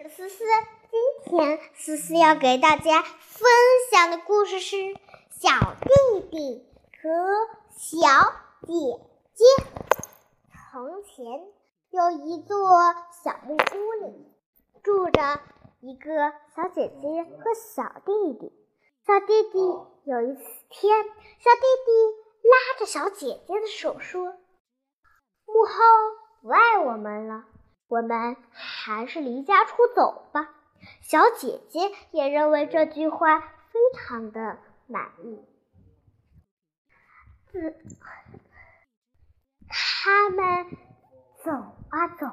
是思思，今天思思要给大家分享的故事是《小弟弟和小姐姐》。从前有一座小木屋里，住着一个小姐姐和小弟弟。小弟弟有一天，小弟弟拉着小姐姐的手说：“母后不爱我们了。”我们还是离家出走吧。小姐姐也认为这句话非常的满意。自他们走啊走，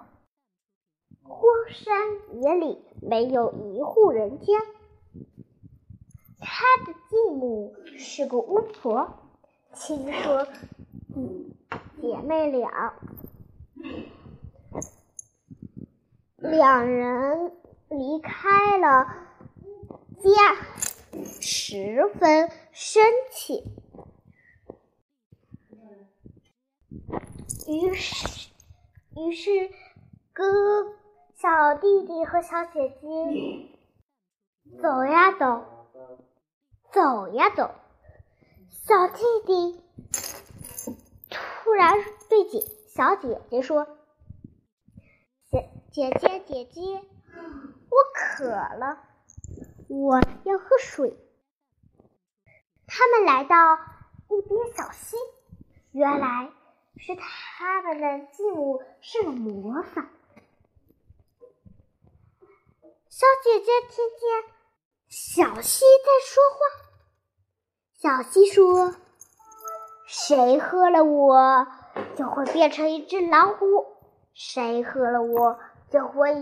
荒山野岭没有一户人家。他的继母是个巫婆，听说姐妹俩。两人离开了家，十分生气。于是，于是哥小弟弟和小姐姐走呀走，走呀走。小弟弟突然对姐小姐姐说。姐姐，姐姐姐，我渴了，我要喝水。他们来到一边小溪，原来是他们的继母施了魔法。小姐姐听见小溪在说话，小溪说：“谁喝了我，就会变成一只老虎；谁喝了我。”就会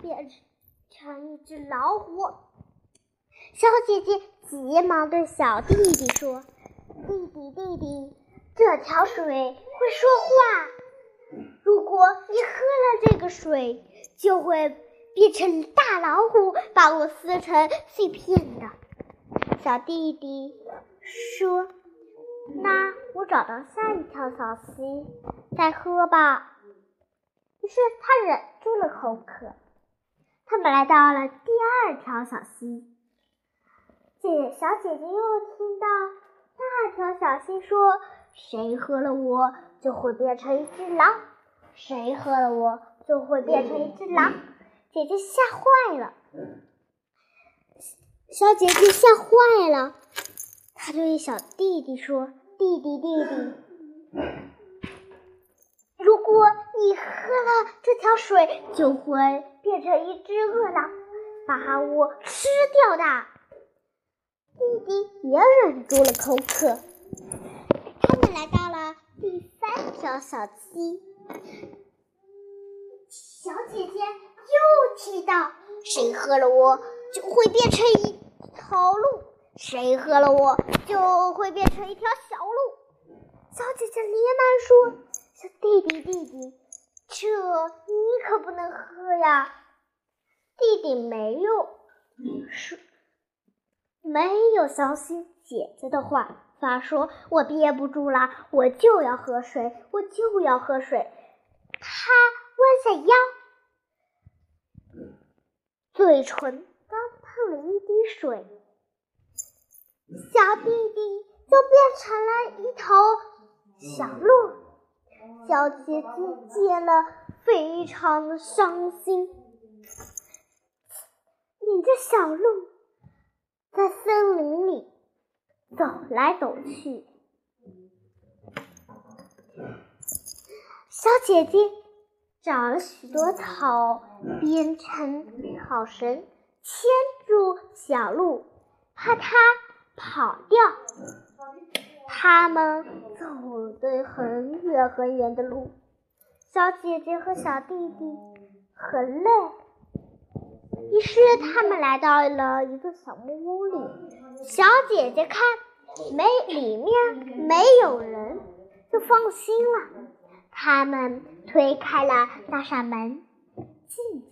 变成一只老虎。小姐姐急忙对小弟弟说：“弟弟，弟弟，这条水会说话。如果你喝了这个水，就会变成大老虎，把我撕成碎片的。”小弟弟说：“那我找到下一条小溪，再喝吧。”于是他忍住了口渴，他们来到了第二条小溪。姐小姐姐又听到那条小溪说：“谁喝了我，就会变成一只狼；谁喝了我，就会变成一只狼。”姐姐吓坏了，小姐姐吓坏了，她对小弟弟说：“弟弟，弟弟。”如果你喝了这条水，就会变成一只饿狼，把我吃掉的。弟弟也忍住了口渴。他们来到了第三条小溪，小姐姐又提到：谁喝了我，就会变成一头鹿；谁喝了我，就会变成一条小鹿。小姐姐连忙说。小弟弟，弟弟，这你可不能喝呀！弟弟没有说，没有相信姐姐的话，发说：“我憋不住了，我就要喝水，我就要喝水。”他弯下腰，嘴唇刚碰了一滴水，小弟弟就变成了一头小鹿。小姐姐见了，非常的伤心，领着小鹿在森林里走来走去。小姐姐找了许多草，编成草绳，牵住小鹿，怕它跑掉。他们走的很远很远的路，小姐姐和小弟弟很累，于是他们来到了一个小木屋里。小姐姐看没里面没有人，就放心了。他们推开了那扇门，进去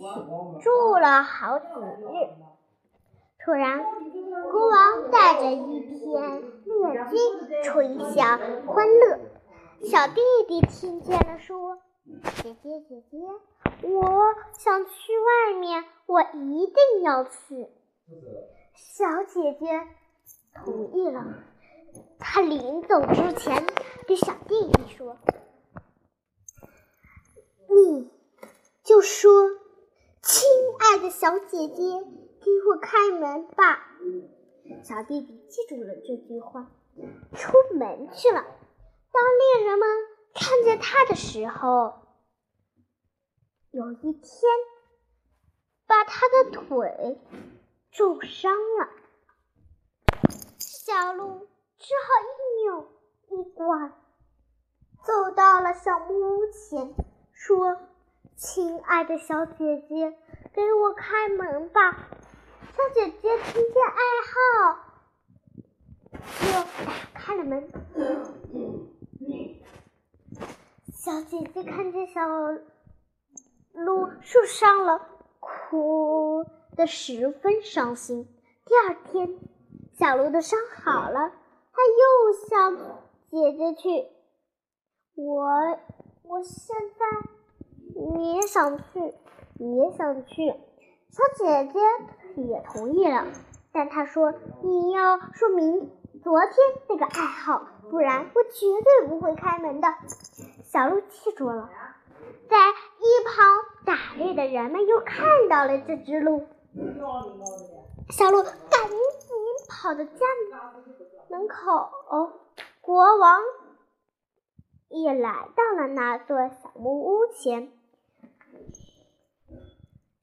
住了好几日。突然，国王带着一天眼睛吹响欢乐。小弟弟听见了，说：“姐姐，姐姐，我想去外面，我一定要去。小姐姐同意了。她临走之前对小弟弟说：“你就说，亲爱的小姐姐，给我开门吧。”小弟弟记住了这句话，出门去了。当猎人们看见他的时候，有一天把他的腿重伤了。小鹿只好一扭一拐，走到了小木屋前，说：“亲爱的小姐姐，给我开门吧。”小姐姐听见暗号，就打开了门。小姐姐看见小鹿受伤了，哭得十分伤心。第二天，小鹿的伤好了，他又向姐姐去。我，我现在也想去，也想去。小姐姐。也同意了，但他说：“你要说明昨天那个爱好，不然我绝对不会开门的。”小鹿记住了，在一旁打猎的人们又看到了这只鹿，小鹿赶紧跑到家门口，国王也来到了那座小木屋前。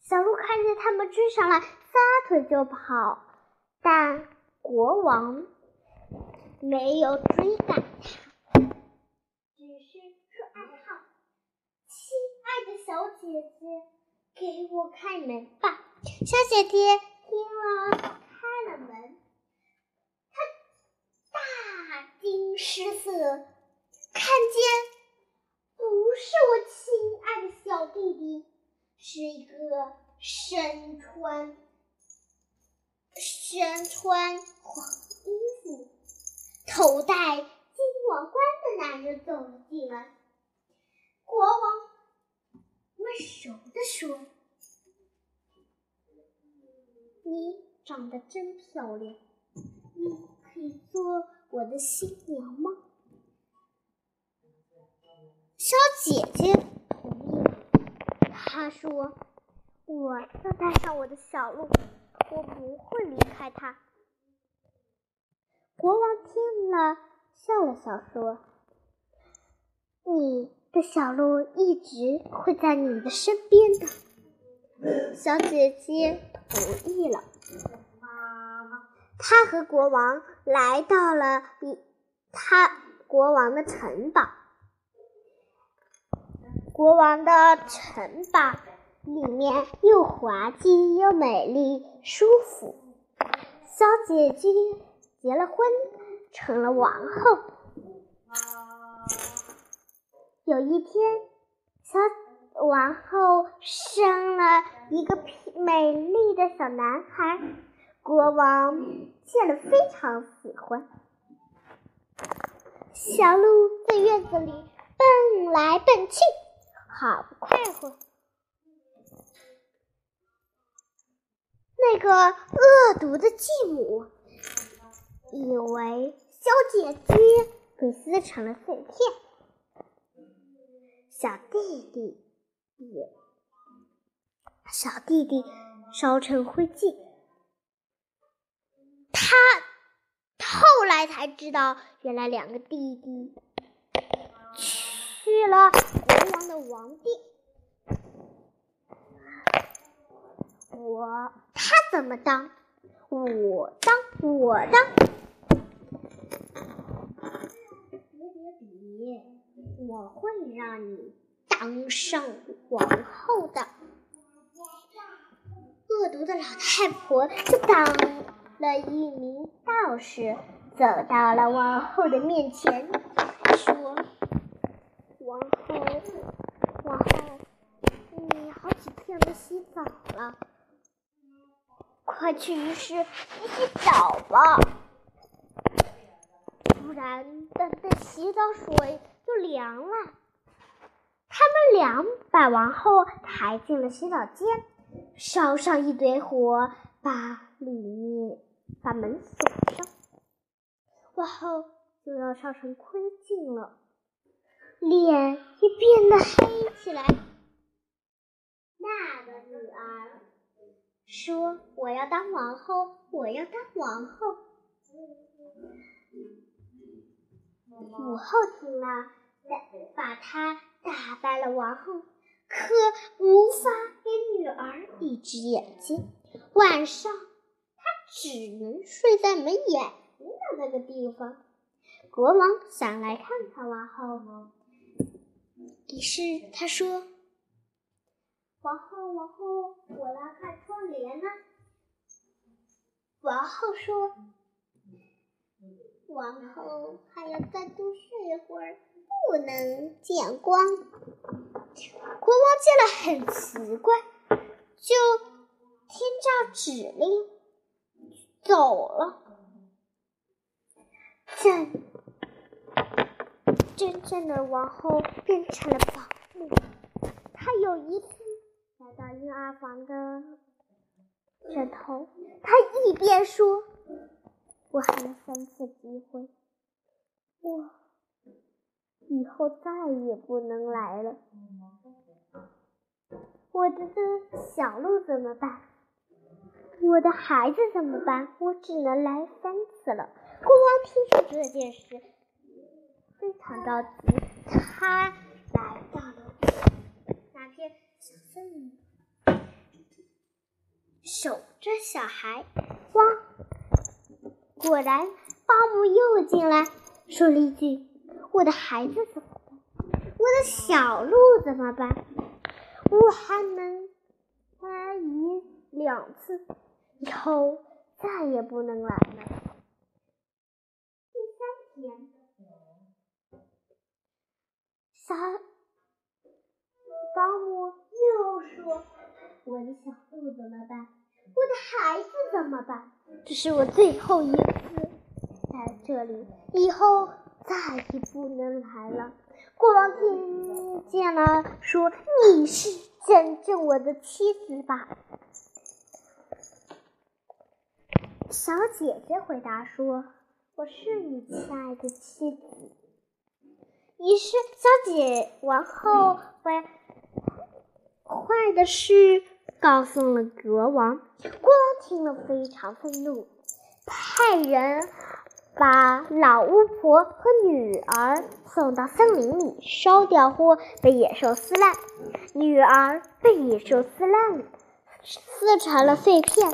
小鹿看见他们追上来。撒腿就跑，但国王没有追赶他，只是说暗号：“亲爱的小姐姐，给我开门吧。”小姐姐听了，开了门，她大惊失色，看见不是我亲爱的小弟弟，是一个身穿。身穿黄衣服、头戴金王冠的男人走了。进来。国王温柔地说：“你长得真漂亮，你可以做我的新娘吗？”小姐姐同意。她说：“我要带上我的小鹿。”我不会离开他。国王听了，笑了笑说：“你的小鹿一直会在你的身边的。”小姐姐同意了。他和国王来到了一他国王的城堡。国王的城堡。里面又滑稽又美丽，舒服。小姐姐结了婚，成了王后。有一天，小王后生了一个美丽的小男孩，国王见了非常喜欢。小鹿在院子里蹦来蹦去，好不快活。那个恶毒的继母以为小姐姐被撕成了碎片，小弟弟也小弟弟烧成灰烬。他后来才知道，原来两个弟弟去了国王的王殿。我他怎么当？我当我当。别别别！我会让你当上王后的。恶毒的老太婆就当了一名道士，走到了王后的面前，说：“王后，王后，你好几天没洗澡了。”快去浴室洗洗澡吧，不然等等洗澡水就凉了。他们俩把王后抬进了洗澡间，烧上一堆火，把里面把门锁上。王后就要烧成灰烬了，脸也变得黑起来。那个女儿说：“我要当王后，我要当王后。”母后听了，把她打败了。王后可无法给女儿一只眼睛，晚上她只能睡在没眼睛的那个地方。国王想来看看王后，于是他说：“王后，王后，我来看窗帘呢。”王后说。王后还要再多睡一会儿，不能见光。国王见了很奇怪，就听照指令走了。真真正的王后变成了保姆。她有一次来到婴儿房的枕头，他一边说。我还有三次机会，我以后再也不能来了。我的这小鹿怎么办？我的孩子怎么办？我只能来三次了。国王听说这件事，非常着急，他来到了那片小森林，守着小孩。哇！果然，保姆又进来，说了一句：“我的孩子怎么办？我的小鹿怎么办？我还能来一两次，以后再也不能来了。”第三天，小保姆又说：“我的小鹿怎么办？我的孩子怎么办？”这是我最后一次在这里，以后再也不能来了。国王听见了，说：“你是真正我的妻子吧？”小姐姐回答说：“我是你亲爱的妻子。”于是，小姐王后坏坏的是。告诉了国王，国王听了非常愤怒，派人把老巫婆和女儿送到森林里烧掉，或被野兽撕烂。女儿被野兽撕烂，撕成了碎片。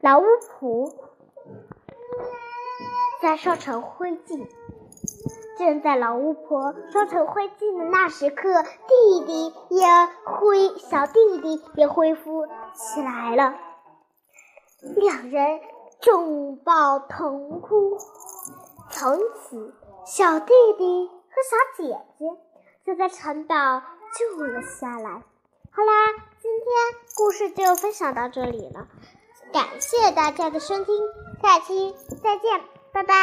老巫婆再烧成灰烬。正在老巫婆烧成灰烬的那时刻，弟弟也恢小弟弟也恢复起来了。两人拥抱痛哭，从此小弟弟和小姐姐就在城堡住了下来。好啦，今天故事就分享到这里了，感谢大家的收听，下期再见，拜拜。